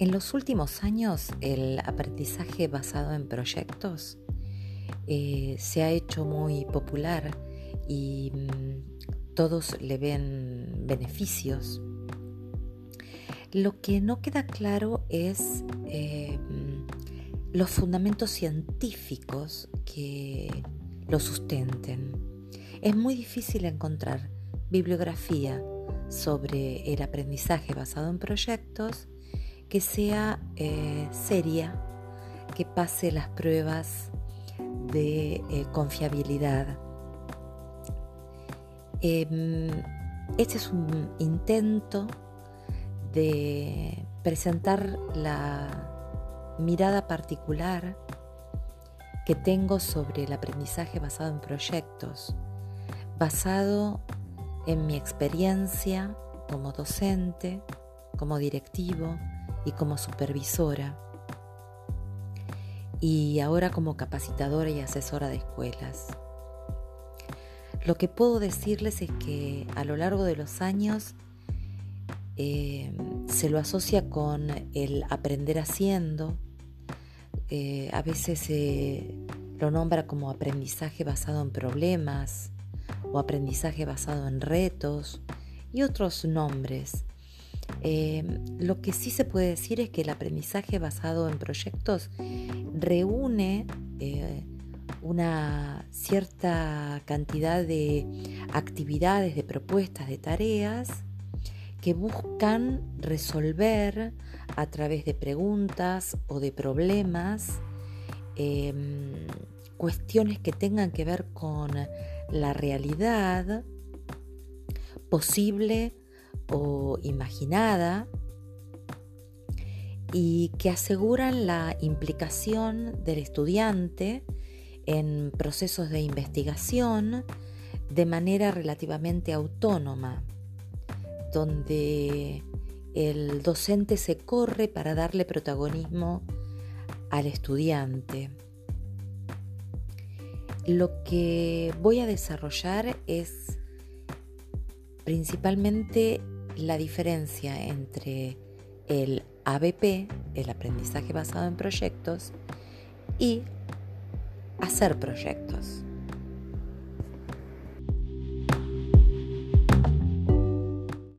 En los últimos años el aprendizaje basado en proyectos eh, se ha hecho muy popular y mm, todos le ven beneficios. Lo que no queda claro es eh, mm, los fundamentos científicos que lo sustenten. Es muy difícil encontrar bibliografía sobre el aprendizaje basado en proyectos que sea eh, seria, que pase las pruebas de eh, confiabilidad. Em, este es un intento de presentar la mirada particular que tengo sobre el aprendizaje basado en proyectos, basado en mi experiencia como docente, como directivo, y como supervisora. Y ahora como capacitadora y asesora de escuelas. Lo que puedo decirles es que a lo largo de los años eh, se lo asocia con el aprender haciendo, eh, a veces se lo nombra como aprendizaje basado en problemas o aprendizaje basado en retos y otros nombres Em, lo que sí se puede decir es que el aprendizaje basado en proyectos reúne eh, una cierta cantidad de actividades, de propuestas, de tareas que buscan resolver a través de preguntas o de problemas em, cuestiones que tengan que ver con la realidad posible o imaginada y que aseguran la implicación del estudiante en procesos de investigación de manera relativamente autónoma, donde el docente se corre para darle protagonismo al estudiante. Lo que voy a desarrollar es principalmente la diferencia entre el ABP, el aprendizaje basado en proyectos, y hacer proyectos.